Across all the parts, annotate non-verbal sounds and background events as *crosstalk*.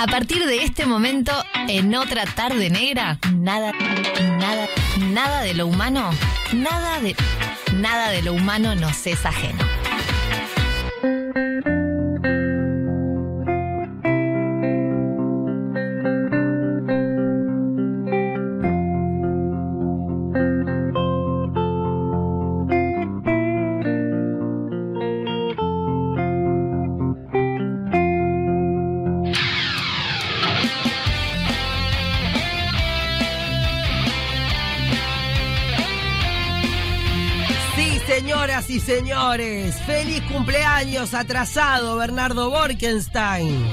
A partir de este momento, en otra tarde negra, nada, nada, nada de lo humano, nada de, nada de lo humano nos es ajeno. Y señores, feliz cumpleaños atrasado, Bernardo Borkenstein.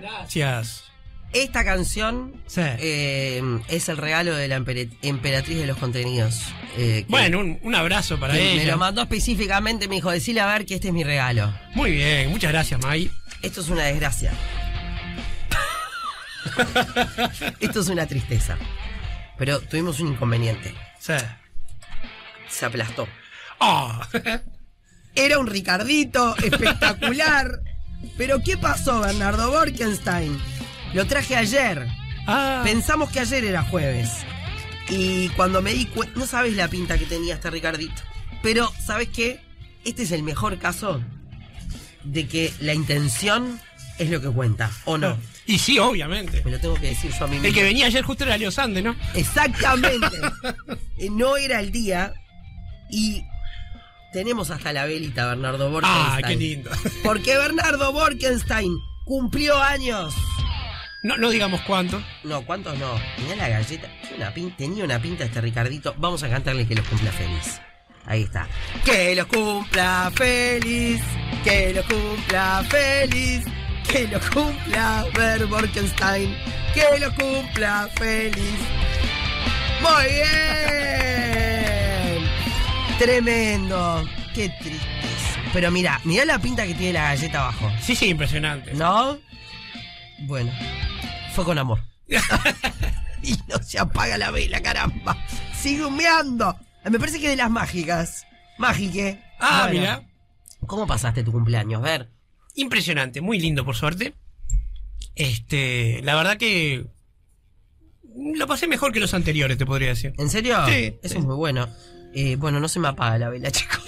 Gracias. Esta canción Sí. eh, es el regalo de la emperatriz de los contenidos. eh, Bueno, un, un abrazo para que me ella. lo mandó específicamente, me dijo, decile a ver que este es mi regalo. Muy bien, muchas gracias, May. Esto es una desgracia. *laughs* Esto es una tristeza. Pero tuvimos un inconveniente. Sí. Se aplastó. Ah. *laughs* Era un Ricardito espectacular. *laughs* Pero ¿qué pasó, Bernardo Borkenstein? Lo traje ayer. Ah. Pensamos que ayer era jueves. Y cuando me di cuenta, no sabes la pinta que tenía este Ricardito. Pero, ¿sabes qué? Este es el mejor caso de que la intención es lo que cuenta, ¿o no? Y sí, obviamente. Me lo tengo que decir yo a mí mismo. El que venía ayer justo era Leo Sande, ¿no? Exactamente. *laughs* No era el día. Y tenemos hasta la velita, Bernardo Borkenstein. Ah, qué lindo. *laughs* Porque Bernardo Borkenstein cumplió años. No, no digamos cuánto. No, ¿cuántos no? Tenía la galleta. Tenía una, pin- tenía una pinta este Ricardito. Vamos a cantarle que los cumpla feliz. Ahí está. Que los cumpla feliz. Que los cumpla feliz. Que los cumpla Ber Borkenstein. Que los cumpla feliz. Muy bien. Tremendo. Qué tristeza. Pero mira, mira la pinta que tiene la galleta abajo. Sí, sí, impresionante. ¿No? Bueno, fue con amor. *laughs* y no se apaga la vela, caramba. Sigue humeando. Me parece que de las mágicas. Mágique. Ah, Bueno, mira. ¿Cómo pasaste tu cumpleaños? Ver. Impresionante, muy lindo por suerte. Este, la verdad que lo pasé mejor que los anteriores, te podría decir. ¿En serio? Sí, Eso sí. es muy bueno. Eh, bueno, no se me apaga la vela, *laughs* chicos.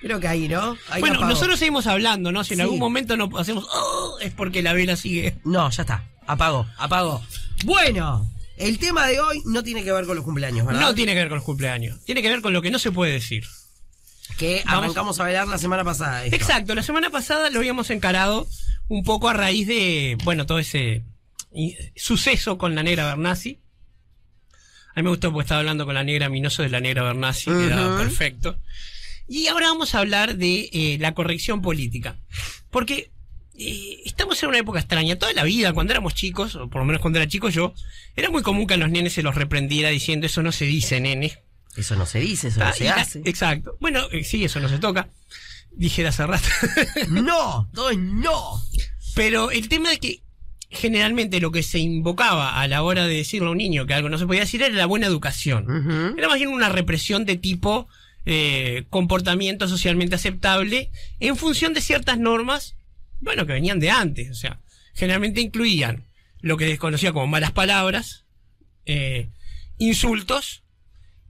Creo que ahí, ¿no? Ahí bueno, apagó. nosotros seguimos hablando, ¿no? Si en Sí. algún momento no hacemos "Oh", es porque la vela sigue. No, ya está. Apagó, apagó. Bueno, el tema de hoy no tiene que ver con los cumpleaños, ¿verdad? No tiene que ver con los cumpleaños, tiene que ver con lo que no se puede decir. Que arrancamos a bailar la semana pasada. esto. Exacto, la semana pasada lo habíamos encarado un poco a raíz de, bueno, todo ese suceso con la negra Bernasi. A mí me gustó porque estaba hablando con la negra Minoso de la negra Bernasi, quedaba Ujú. perfecto. Y ahora vamos a hablar de eh, la corrección política. Porque eh, estamos en una época extraña. Toda la vida, cuando éramos chicos, o por lo menos cuando era chico yo, era muy común que a los nenes se los reprendiera diciendo eso no se dice, nene. Eso no se dice, eso no Ah, se y la- hace. Exacto. Bueno, eh, sí, eso no se toca. Dije de hace rato. No, todo es no. Pero el tema es que generalmente lo que se invocaba a la hora de decirle a un niño que algo no se podía decir era la buena educación. Era más bien una represión de tipo eh, comportamiento socialmente aceptable en función de ciertas normas, bueno, que venían de antes. O sea, generalmente incluían lo que desconocía como malas palabras, eh, insultos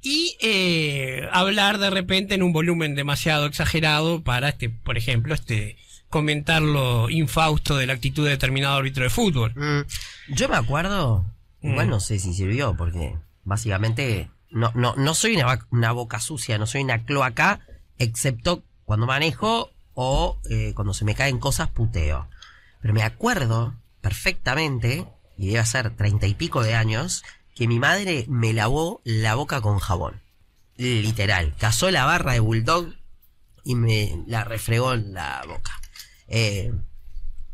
y eh, hablar de repente en un volumen demasiado exagerado para, este, por ejemplo, este comentar lo infausto de la actitud de determinado árbitro de fútbol. Mm, Yo me acuerdo, igual Mm. no sé si sirvió, porque básicamente no, no, no soy una, boca sucia, no soy una cloaca, excepto cuando manejo o eh, cuando se me caen cosas puteo. Pero me acuerdo perfectamente, y debe ser treinta y pico de años, que mi madre me lavó la boca con jabón. Literal. Cazó la barra de bulldog y me la refregó en la boca. Eh,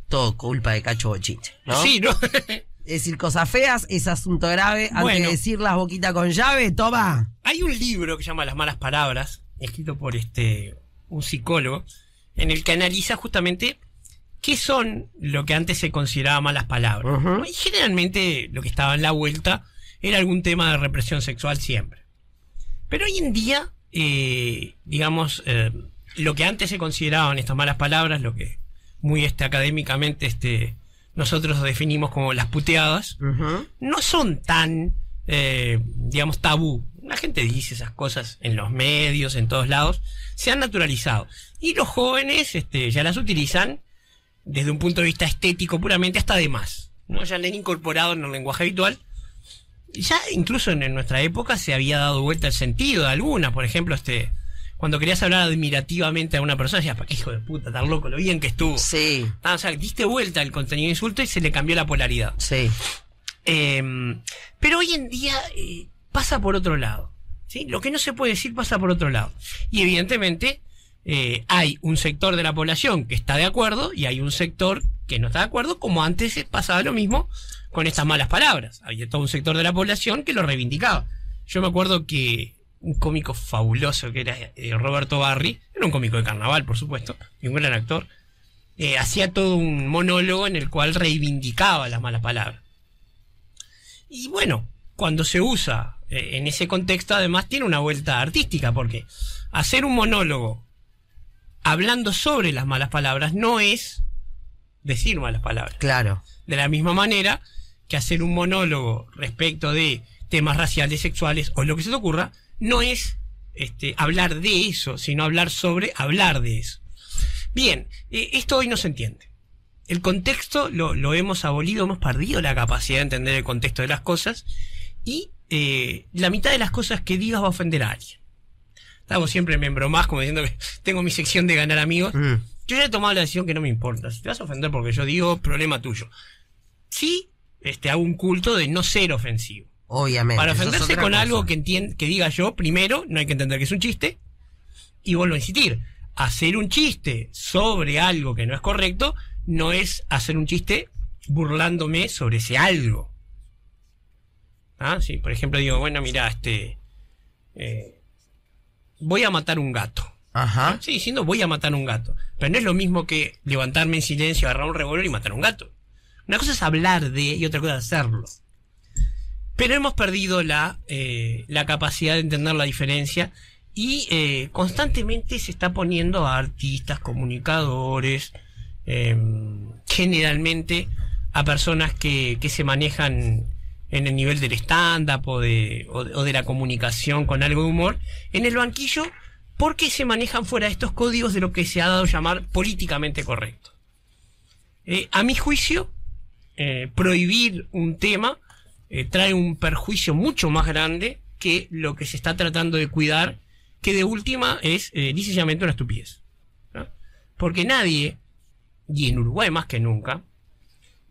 todo culpa de Cacho Bochinche, ¿no? Sí, ¿no? *laughs* Decir cosas feas es asunto grave. Antes Bueno. de decir las boquitas con llave, toma. Hay un libro que se llama Las malas palabras, escrito por este un psicólogo, en el que analiza justamente qué son lo que antes se consideraba malas palabras. Y generalmente lo que estaba en la vuelta era algún tema de represión sexual siempre. Pero hoy en día, eh, digamos, eh, lo que antes se consideraban estas malas palabras, lo que muy este, académicamente este, nosotros definimos como las puteadas, no son tan, eh, digamos, tabú. La gente dice esas cosas en los medios, en todos lados, se han naturalizado. Y los jóvenes este, ya las utilizan desde un punto de vista estético puramente hasta de más. ¿no? Ya le han incorporado en el lenguaje habitual. Ya incluso en, en nuestra época se había dado vuelta el sentido de alguna. Por ejemplo, este cuando querías hablar admirativamente a una persona, decías, ¿para qué hijo de puta, tan loco, lo bien que estuvo? Sí, Ah, o sea, diste vuelta el contenido de insulto y se le cambió la polaridad. sí. Eh, pero hoy en día eh, pasa por otro lado. ¿sí? Lo que no se puede decir pasa por otro lado. Y evidentemente eh, hay un sector de la población que está de acuerdo y hay un sector que no está de acuerdo, como antes pasaba lo mismo con estas malas palabras. Había todo un sector de la población que lo reivindicaba. Yo me acuerdo que un cómico fabuloso que era eh, Roberto Barri, era un cómico de carnaval, por supuesto, y un gran actor, eh, hacía todo un monólogo en el cual reivindicaba las malas palabras. Y bueno, cuando se usa eh, en ese contexto, además tiene una vuelta artística, porque hacer un monólogo hablando sobre las malas palabras no es decir malas palabras. Claro. De la misma manera que hacer un monólogo respecto de temas raciales, sexuales o lo que se te ocurra, no es este, hablar de eso, sino hablar sobre hablar de eso. Bien, eh, esto hoy no se entiende. El contexto lo, lo hemos abolido, hemos perdido la capacidad de entender el contexto de las cosas y eh, la mitad de las cosas que digas va a ofender a alguien. Estamos siempre me más como diciendo que tengo mi sección de ganar amigos. Mm. Yo ya he tomado la decisión que no me importa. Si te vas a ofender porque yo digo, problema tuyo. Sí, este, hago un culto de no ser ofensivo. Obviamente. Para ofenderse con cosa. algo que, que diga yo, primero, no hay que entender que es un chiste. Y vuelvo a insistir, hacer un chiste sobre algo que no es correcto, no es hacer un chiste burlándome sobre ese algo. Ah, sí, por ejemplo digo, bueno, mira, este... eh, voy a matar un gato. Ajá. Sí, diciendo voy a matar un gato. Pero no es lo mismo que levantarme en silencio, agarrar un revólver y matar un gato. Una cosa es hablar de y otra cosa es hacerlo. Pero hemos perdido la, eh, la capacidad de entender la diferencia y eh, constantemente se está poniendo a artistas, comunicadores, eh, generalmente a personas que, que se manejan en el nivel del stand-up o de, o, de- la comunicación con algo de humor, en el banquillo porque se manejan fuera de estos códigos de lo que se ha dado a llamar políticamente correcto. Eh, a mi juicio, eh, prohibir un tema eh, trae un perjuicio mucho más grande que lo que se está tratando de cuidar, que de última es eh, una estupidez. Porque nadie, y en Uruguay más que nunca,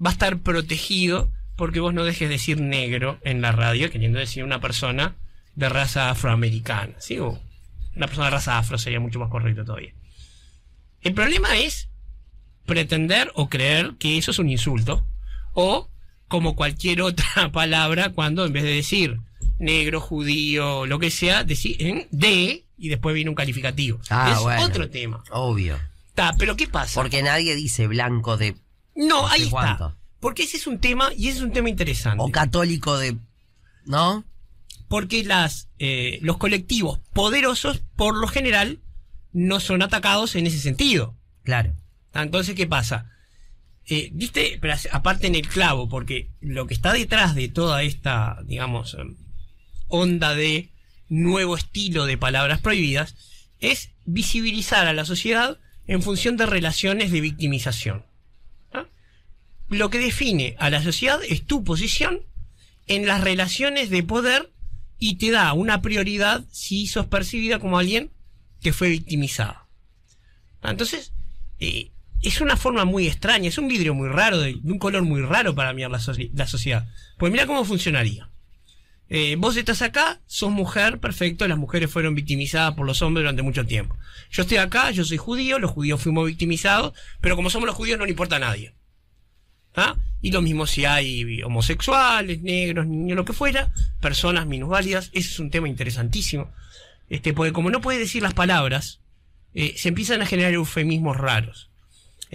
va a estar protegido porque vos no dejes de decir negro en la radio, queriendo decir una persona de raza afroamericana, ¿sí? Una persona de raza afro sería mucho más correcto todavía. El problema es pretender o creer que eso es un insulto, o como cualquier otra *laughs* palabra, cuando en vez de decir negro, judío, lo que sea, decir en de y después viene un calificativo. Ah, es bueno. otro tema. Obvio. Está, pero ¿qué pasa? Porque nadie dice blanco de. no, no ahí está. Porque ese es un tema, y ese es un tema interesante. O católico de. ¿No? porque las, eh, los colectivos poderosos, por lo general, no son atacados en ese sentido. Claro. Entonces, ¿qué pasa? Eh, aparte en el clavo, porque lo que está detrás de toda esta, digamos, em, onda de nuevo estilo de palabras prohibidas, es visibilizar a la sociedad en función de relaciones de victimización. ¿Ah? Lo que define a la sociedad es tu posición en las relaciones de poder y te da una prioridad si sos percibida como alguien que fue victimizado. Ah, Entonces, eh, es una forma muy extraña, es un vidrio muy raro, de, un color muy raro para mirar la, la sociedad. Pues mira cómo funcionaría. Eh, vos estás acá, sos mujer, perfecto, las mujeres fueron victimizadas por los hombres durante mucho tiempo. Yo estoy acá, yo soy judío, los judíos fuimos victimizados, pero como somos los judíos no le importa a nadie. ¿Ah? Y lo mismo si hay homosexuales, negros, niños, lo que fuera, personas minusválidas, ese es un tema interesantísimo. Este, porque como no puede decir las palabras, eh, se empiezan a generar eufemismos raros.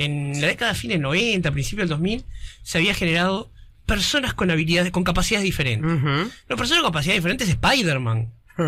En la década de fines 90, principios del 2000, se había generado personas con habilidades, con capacidades diferentes. Ujú. No, personas con capacidades diferentes es Spider-Man. *laughs*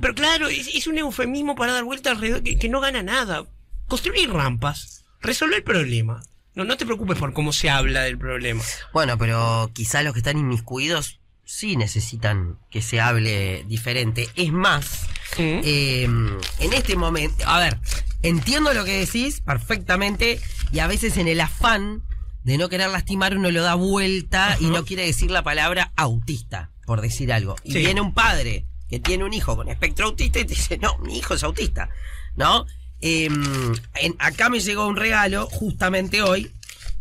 Pero claro, es, es un eufemismo para dar vuelta alrededor que, que no gana nada. Construir rampas, resolver el problema. No, no te preocupes por cómo se habla del problema. Bueno, pero quizá los que están inmiscuidos sí necesitan que se hable diferente. Es más, Mm. eh, en este momento, a ver, entiendo lo que decís perfectamente y a veces en el afán de no querer lastimar uno lo da vuelta y no quiere decir la palabra autista, por decir algo. Y Sí. viene un padre que tiene un hijo con espectro autista y te dice, no, mi hijo es autista, ¿no? Eh, en- acá me llegó un regalo justamente hoy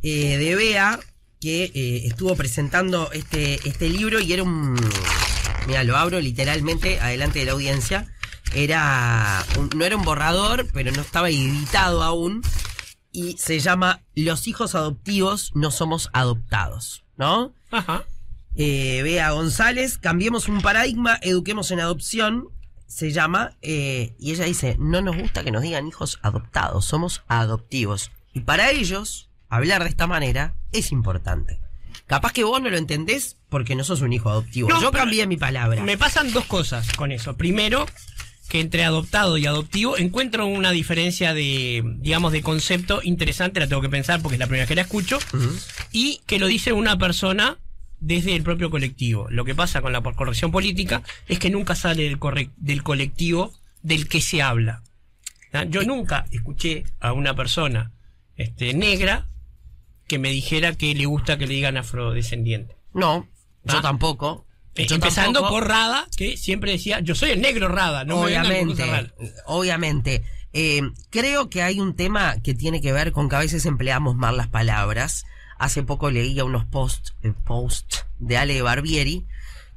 eh, de Bea que eh, estuvo presentando este, este libro y era un... Mira, lo abro literalmente adelante de la audiencia. Era un- no era un borrador, pero no estaba editado aún. Y se llama Los hijos adoptivos no somos adoptados, ¿no? Ajá. Eh, Bea González, cambiemos un paradigma, eduquemos en adopción, se llama, eh, y ella dice, no nos gusta que nos digan hijos adoptados, somos adoptivos. Y para ellos, hablar de esta manera es importante. Capaz que vos no lo entendés porque no sos un hijo adoptivo. No, Yo cambié mi palabra. Me pasan dos cosas con eso. Primero, que entre adoptado y adoptivo encuentro una diferencia de, digamos, de concepto interesante, la tengo que pensar porque es la primera vez que la escucho, y que lo dice una persona desde el propio colectivo. Lo que pasa con la corrección política es que nunca sale del, colectivo del que se habla. ¿Ah? Yo nunca escuché a una persona este, negra que me dijera que le gusta que le digan afrodescendiente. No, yo Ah. tampoco. Eh, Empezando tampoco. por Rada, que siempre decía, yo soy el negro Rada, no me obviamente, raras". obviamente. Eh, creo que hay un tema que tiene que ver con que a veces empleamos mal las palabras. Hace poco leía unos posts eh, post de Ale Barbieri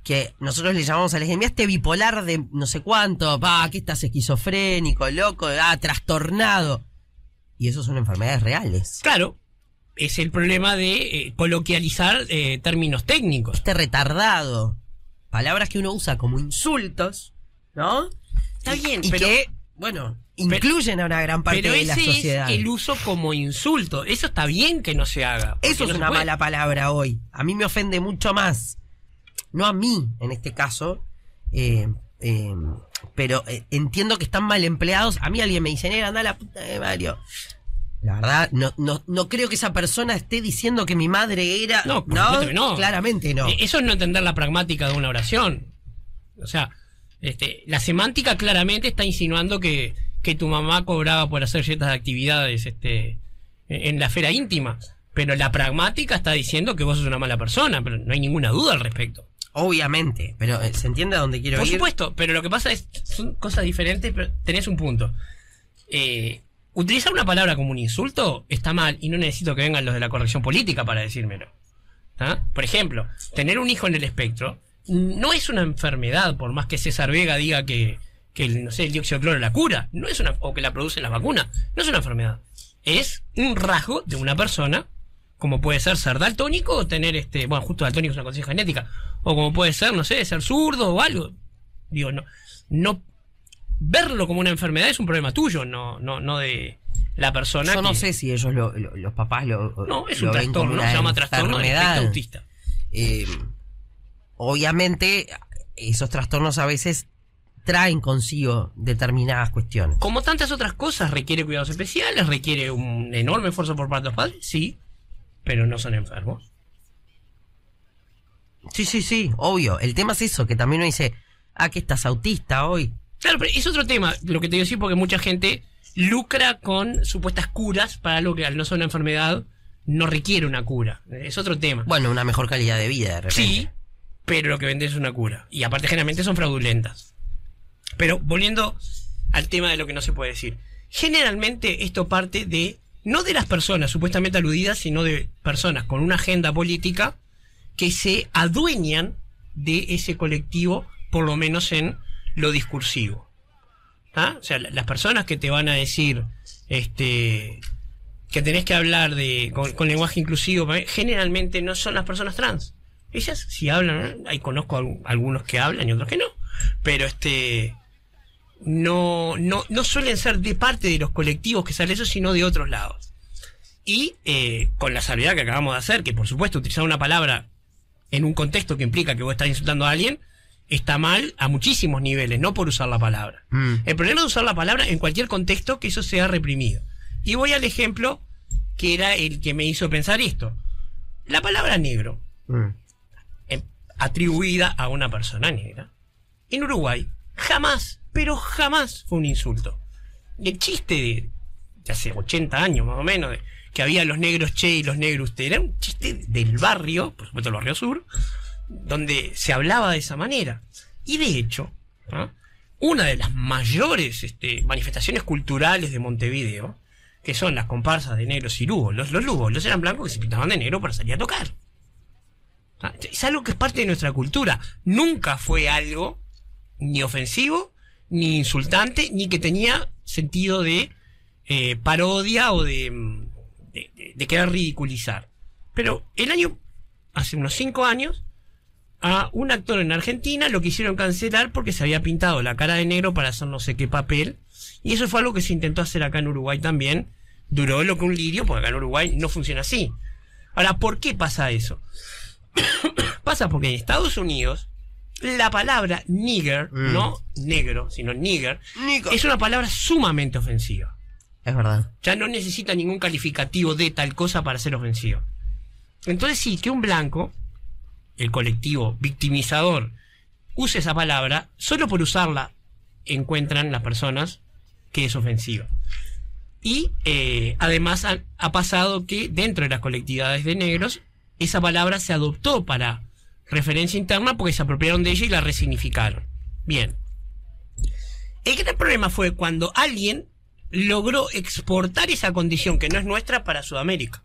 que nosotros le llamamos a la gente, este bipolar de no sé cuánto, pa, que estás esquizofrénico, loco, ah, trastornado. Y eso son enfermedades reales. Claro, es el problema de eh, coloquializar eh, términos técnicos. Este retardado. Palabras que uno usa como insultos, ¿no? Está bien, y pero- que, bueno, incluyen a una gran parte Pero de la sociedad. es el uso como insulto. Eso está bien que no se haga. Eso no es una puede. mala palabra hoy. A mí me ofende mucho más. No a mí, en este caso. eh, eh, pero eh, entiendo que están mal empleados. A mí alguien me dice, "Nera, anda a la puta de Mario. La verdad, no, no, no creo que esa persona esté diciendo que mi madre era. No, por que no. Claramente no. Eh, Eso es no entender la pragmática de una oración. O sea, este, la semántica claramente está insinuando que, que tu mamá cobraba por hacer ciertas actividades este, en en la esfera íntima. Pero la pragmática está diciendo que vos sos una mala persona, pero no hay ninguna duda al respecto. Obviamente. Pero eh, se entiende a dónde quiero Por ir. supuesto, pero lo que pasa es, son cosas diferentes, pero tenés un punto. Eh, utilizar una palabra como un insulto está mal y no necesito que vengan los de la corrección política para decírmelo. Por ejemplo, tener un hijo en el espectro no es una enfermedad, por más que César Vega diga que, que el, no sé, el dióxido de cloro la cura, no es una, o que la producen las vacunas, no es una enfermedad. Es un rasgo de una persona, como puede ser ser daltónico o tener este, bueno, justo daltónico es una condición genética, o como puede ser, no sé, ser zurdo o algo. Digo, no, no verlo como una enfermedad es un problema tuyo, no, no, no de la persona Yo no que- sé si ellos, lo- lo- los papás, lo, No, es lo un trastorno, se llama trastorno espectro autista. Eh, obviamente, esos trastornos a veces traen consigo determinadas cuestiones. Como tantas otras cosas, requiere cuidados especiales, requiere un enorme esfuerzo por parte de los padres, sí, pero no son enfermos. Sí, sí, sí, obvio. El tema es eso, que también uno dice, ah, que estás autista hoy. Claro, pero es otro tema, lo que te digo decir, porque mucha gente lucra con supuestas curas para algo que al no ser una enfermedad no requiere una cura. Es otro tema. Bueno, una mejor calidad de vida de repente. Sí, pero lo que venden es una cura. Y aparte generalmente son fraudulentas. Pero volviendo al tema de lo que no se puede decir. Generalmente esto parte de, no de las personas supuestamente aludidas, sino de personas con una agenda política que se adueñan de ese colectivo, por lo menos en lo discursivo. ¿Ah? O sea, la- las personas que te van a decir este, que tenés que hablar de, con, lenguaje inclusivo, generalmente no son las personas trans. Ellas si hablan, ¿eh? ahí conozco algu- algunos que hablan y otros que no, pero este no, no, no suelen ser de parte de los colectivos que sale eso, sino de otros lados. Y eh, con la salvedad que acabamos de hacer, que por supuesto utilizar una palabra en un contexto que implica que vos estás insultando a alguien, está mal a muchísimos niveles, no por usar la palabra. Mm. El problema es usar la palabra en cualquier contexto que eso sea reprimido. Y voy al ejemplo que era el que me hizo pensar esto. La palabra negro, Mm. eh, atribuida a una persona negra, en Uruguay jamás, pero jamás fue un insulto. Y el chiste de, de hace 80 años más o menos, de que había los negros che y los negros usted, era un chiste del barrio, por supuesto el barrio sur, donde se hablaba de esa manera. Y de hecho, una de las mayores este, manifestaciones culturales de Montevideo, que son las comparsas de negros y lubos. Los, los los eran blancos que se pintaban de negro para salir a tocar. Es algo que es parte de nuestra cultura. Nunca fue algo ni ofensivo, ni insultante, ni que tenía sentido de eh, parodia o mm, de, de- de querer ridiculizar. Pero el año, hace unos cinco años, a un actor en Argentina lo quisieron cancelar porque se había pintado la cara de negro para hacer no sé qué papel. Y eso fue algo que se intentó hacer acá en Uruguay también. Duró lo que un lirio, porque acá en Uruguay no funciona así. Ahora, ¿por qué pasa eso? *coughs* pasa porque en Estados Unidos la palabra nigger, Mm. no negro, sino nigger, Nico. es una palabra sumamente ofensiva. Es verdad. Ya no necesita ningún calificativo de tal cosa para ser ofensivo. Entonces sí, que un blanco, el colectivo victimizador, use esa palabra, solo por usarla encuentran las personas que es ofensiva. Y eh, además ha, ha pasado que dentro de las colectividades de negros, esa palabra se adoptó para referencia interna porque se apropiaron de ella y la resignificaron. Bien. El gran problema fue cuando alguien logró exportar esa condición que no es nuestra para Sudamérica.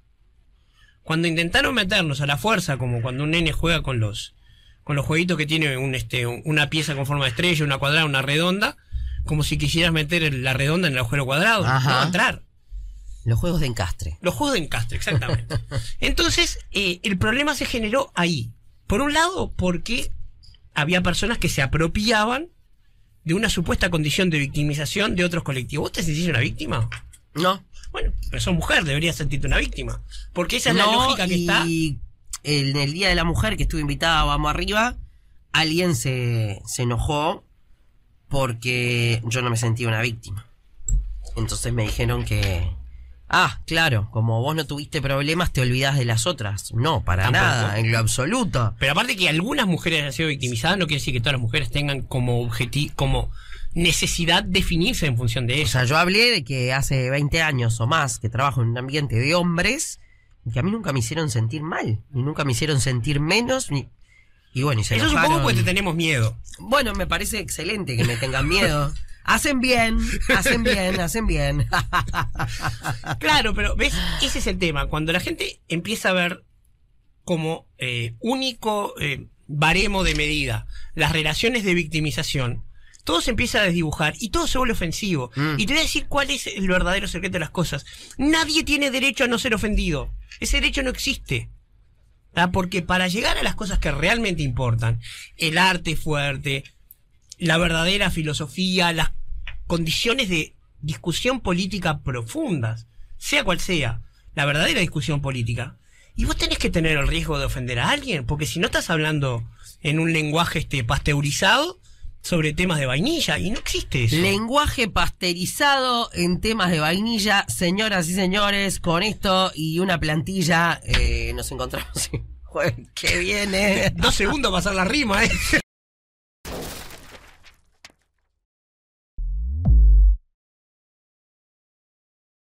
Cuando intentaron meternos a la fuerza, como cuando un nene juega con los con los jueguitos que tiene un, este, un- una pieza con forma de estrella, una cuadrada, una redonda, como si quisieras meter la redonda en el agujero cuadrado, Ajá. no va a entrar. Los juegos de encastre. Los juegos de encastre, exactamente. *laughs* Entonces, eh, el problema se generó ahí. Por un lado, porque había personas que se apropiaban de una supuesta condición de victimización de otros colectivos. ¿Vos te sentís una víctima? No. Pero sos mujer, deberías sentirte una víctima. Porque esa es la lógica que está. y en el Día de la Mujer que estuve invitada a Vamos Arriba, alguien se, se enojó porque yo no me sentía una víctima. Entonces me dijeron que... Ah, claro, como vos no tuviste problemas, te olvidás de las otras. No, para Tampoco. nada, en lo absoluto. Pero aparte que algunas mujeres hayan sido victimizadas, no quiere decir que todas las mujeres tengan como objetivo, como necesidad definirse en función de O eso. sea, yo hablé de que hace 20 años o más que trabajo en un ambiente de hombres y que a mí nunca me hicieron sentir mal, ni nunca me hicieron sentir menos, ni... Y bueno, y se Eso supongo enojaron. porque te tenemos miedo. Bueno, me parece excelente que me tengan miedo. Hacen bien, hacen bien, hacen bien. *laughs* Claro, pero ves, ese es el tema. Cuando la gente empieza a ver como eh, único eh, baremo de medida las relaciones de victimización, todo se empieza a desdibujar y todo se vuelve ofensivo. Mm. Y te voy a decir cuál es el verdadero secreto de las cosas. Nadie tiene derecho a no ser ofendido. Ese derecho no existe. ¿Ah? Porque para llegar a las cosas que realmente importan, el arte fuerte, la verdadera filosofía, las condiciones de discusión política profundas, sea cual sea, la verdadera discusión política, y vos tenés que tener el riesgo de ofender a alguien, porque si no estás hablando en un lenguaje este pasteurizado sobre temas de vainilla, y no existe eso. Lenguaje pasteurizado en temas de vainilla, señoras y señores, con esto y una plantilla, eh, nos encontramos *laughs* jueves que viene. Dos segundos para hacer la rima, ¿eh?